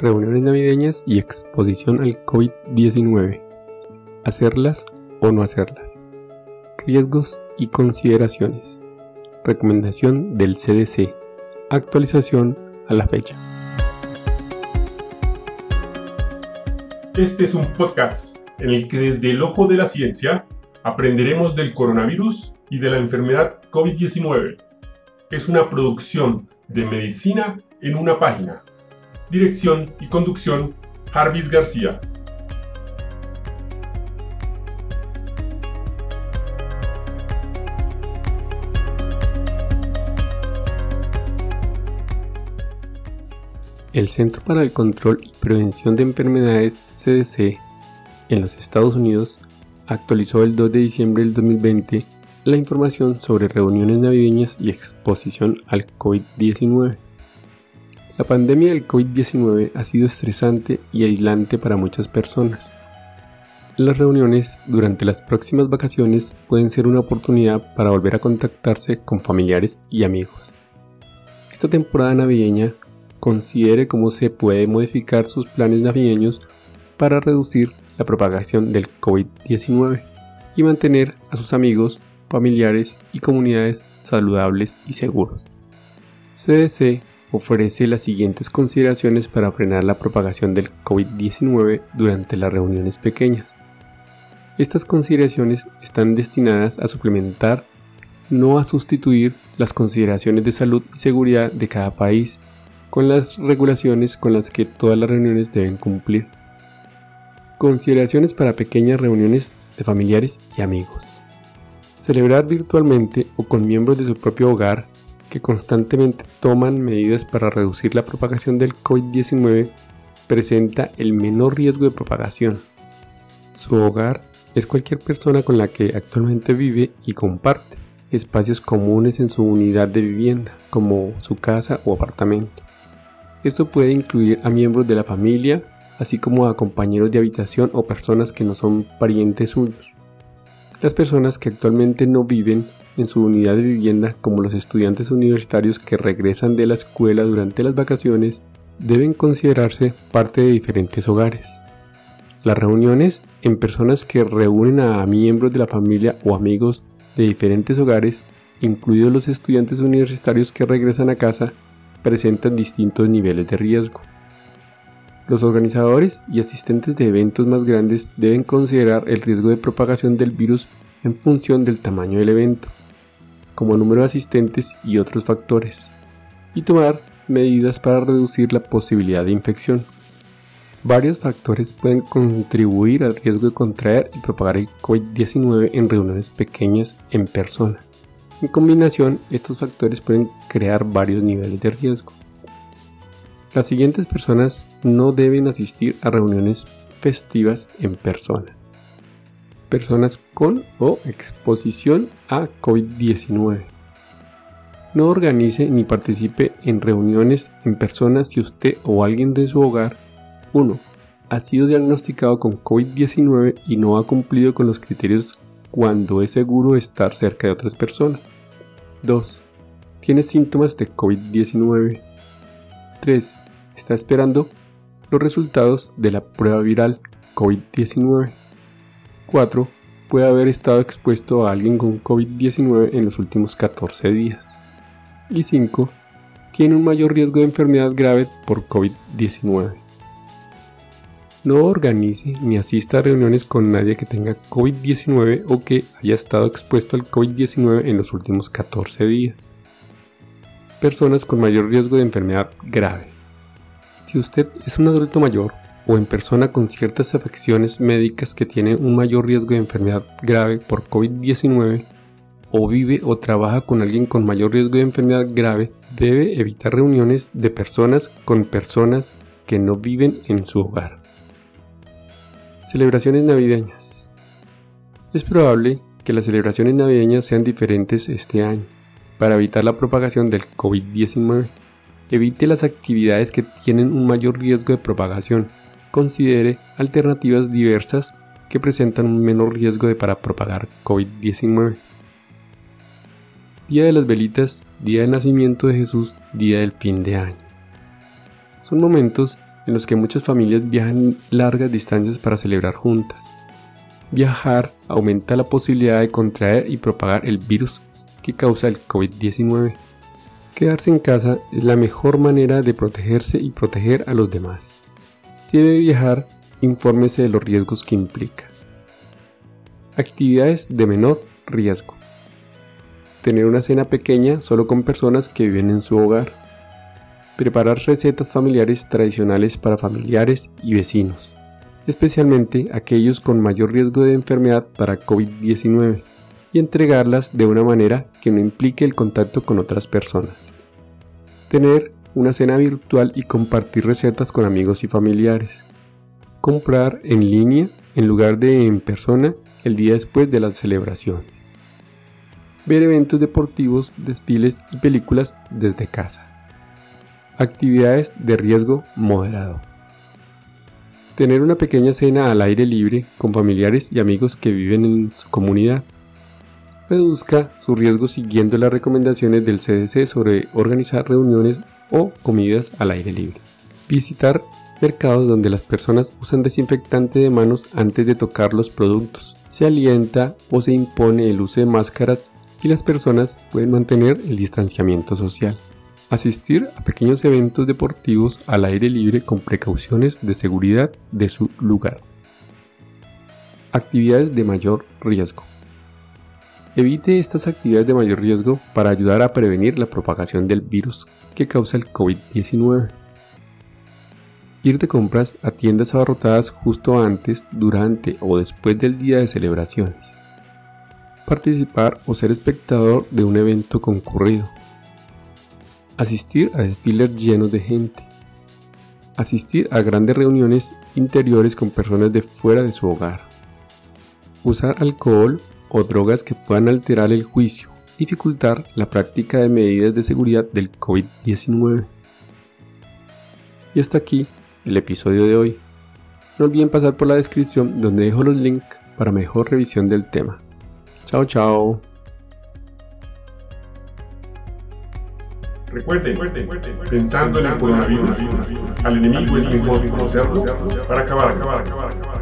reuniones navideñas y exposición al COVID-19. Hacerlas o no hacerlas. Riesgos y consideraciones. Recomendación del CDC. Actualización a la fecha. Este es un podcast en el que desde el ojo de la ciencia aprenderemos del coronavirus y de la enfermedad COVID-19. Es una producción de medicina en una página Dirección y conducción, Jarvis García. El Centro para el Control y Prevención de Enfermedades CDC en los Estados Unidos actualizó el 2 de diciembre del 2020 la información sobre reuniones navideñas y exposición al COVID-19. La pandemia del COVID-19 ha sido estresante y aislante para muchas personas. Las reuniones durante las próximas vacaciones pueden ser una oportunidad para volver a contactarse con familiares y amigos. Esta temporada navideña considere cómo se puede modificar sus planes navideños para reducir la propagación del COVID-19 y mantener a sus amigos, familiares y comunidades saludables y seguros. CDC ofrece las siguientes consideraciones para frenar la propagación del COVID-19 durante las reuniones pequeñas. Estas consideraciones están destinadas a suplementar, no a sustituir, las consideraciones de salud y seguridad de cada país con las regulaciones con las que todas las reuniones deben cumplir. Consideraciones para pequeñas reuniones de familiares y amigos. Celebrar virtualmente o con miembros de su propio hogar que constantemente toman medidas para reducir la propagación del COVID-19 presenta el menor riesgo de propagación. Su hogar es cualquier persona con la que actualmente vive y comparte espacios comunes en su unidad de vivienda, como su casa o apartamento. Esto puede incluir a miembros de la familia, así como a compañeros de habitación o personas que no son parientes suyos. Las personas que actualmente no viven en su unidad de vivienda como los estudiantes universitarios que regresan de la escuela durante las vacaciones deben considerarse parte de diferentes hogares. Las reuniones en personas que reúnen a miembros de la familia o amigos de diferentes hogares, incluidos los estudiantes universitarios que regresan a casa, presentan distintos niveles de riesgo. Los organizadores y asistentes de eventos más grandes deben considerar el riesgo de propagación del virus en función del tamaño del evento como número de asistentes y otros factores, y tomar medidas para reducir la posibilidad de infección. Varios factores pueden contribuir al riesgo de contraer y propagar el COVID-19 en reuniones pequeñas en persona. En combinación, estos factores pueden crear varios niveles de riesgo. Las siguientes personas no deben asistir a reuniones festivas en persona personas con o exposición a COVID-19. No organice ni participe en reuniones en personas si usted o alguien de su hogar 1. Ha sido diagnosticado con COVID-19 y no ha cumplido con los criterios cuando es seguro estar cerca de otras personas. 2. Tiene síntomas de COVID-19. 3. Está esperando los resultados de la prueba viral COVID-19. 4. Puede haber estado expuesto a alguien con COVID-19 en los últimos 14 días. Y 5. Tiene un mayor riesgo de enfermedad grave por COVID-19. No organice ni asista a reuniones con nadie que tenga COVID-19 o que haya estado expuesto al COVID-19 en los últimos 14 días. Personas con mayor riesgo de enfermedad grave. Si usted es un adulto mayor o en persona con ciertas afecciones médicas que tienen un mayor riesgo de enfermedad grave por COVID-19, o vive o trabaja con alguien con mayor riesgo de enfermedad grave, debe evitar reuniones de personas con personas que no viven en su hogar. Celebraciones navideñas. Es probable que las celebraciones navideñas sean diferentes este año para evitar la propagación del COVID-19. Evite las actividades que tienen un mayor riesgo de propagación considere alternativas diversas que presentan un menor riesgo de para propagar COVID-19. Día de las velitas, día del nacimiento de Jesús, día del fin de año. Son momentos en los que muchas familias viajan largas distancias para celebrar juntas. Viajar aumenta la posibilidad de contraer y propagar el virus que causa el COVID-19. Quedarse en casa es la mejor manera de protegerse y proteger a los demás. Si debe viajar, infórmese de los riesgos que implica. Actividades de menor riesgo. Tener una cena pequeña solo con personas que viven en su hogar. Preparar recetas familiares tradicionales para familiares y vecinos, especialmente aquellos con mayor riesgo de enfermedad para COVID-19, y entregarlas de una manera que no implique el contacto con otras personas. Tener una cena virtual y compartir recetas con amigos y familiares. Comprar en línea en lugar de en persona el día después de las celebraciones. Ver eventos deportivos, desfiles y películas desde casa. Actividades de riesgo moderado. Tener una pequeña cena al aire libre con familiares y amigos que viven en su comunidad. Reduzca su riesgo siguiendo las recomendaciones del CDC sobre organizar reuniones o comidas al aire libre. Visitar mercados donde las personas usan desinfectante de manos antes de tocar los productos. Se alienta o se impone el uso de máscaras y las personas pueden mantener el distanciamiento social. Asistir a pequeños eventos deportivos al aire libre con precauciones de seguridad de su lugar. Actividades de mayor riesgo. Evite estas actividades de mayor riesgo para ayudar a prevenir la propagación del virus que causa el COVID-19. Ir de compras a tiendas abarrotadas justo antes, durante o después del día de celebraciones. Participar o ser espectador de un evento concurrido. Asistir a desfiles llenos de gente. Asistir a grandes reuniones interiores con personas de fuera de su hogar. Usar alcohol o drogas que puedan alterar el juicio, dificultar la práctica de medidas de seguridad del COVID-19. Y hasta aquí el episodio de hoy. No olviden pasar por la descripción donde dejo los links para mejor revisión del tema. Chao, chao. Recuerden, pensando en el coronavirus, al enemigo es mejor conocerlo para acabar, acabar, acabar, acabar.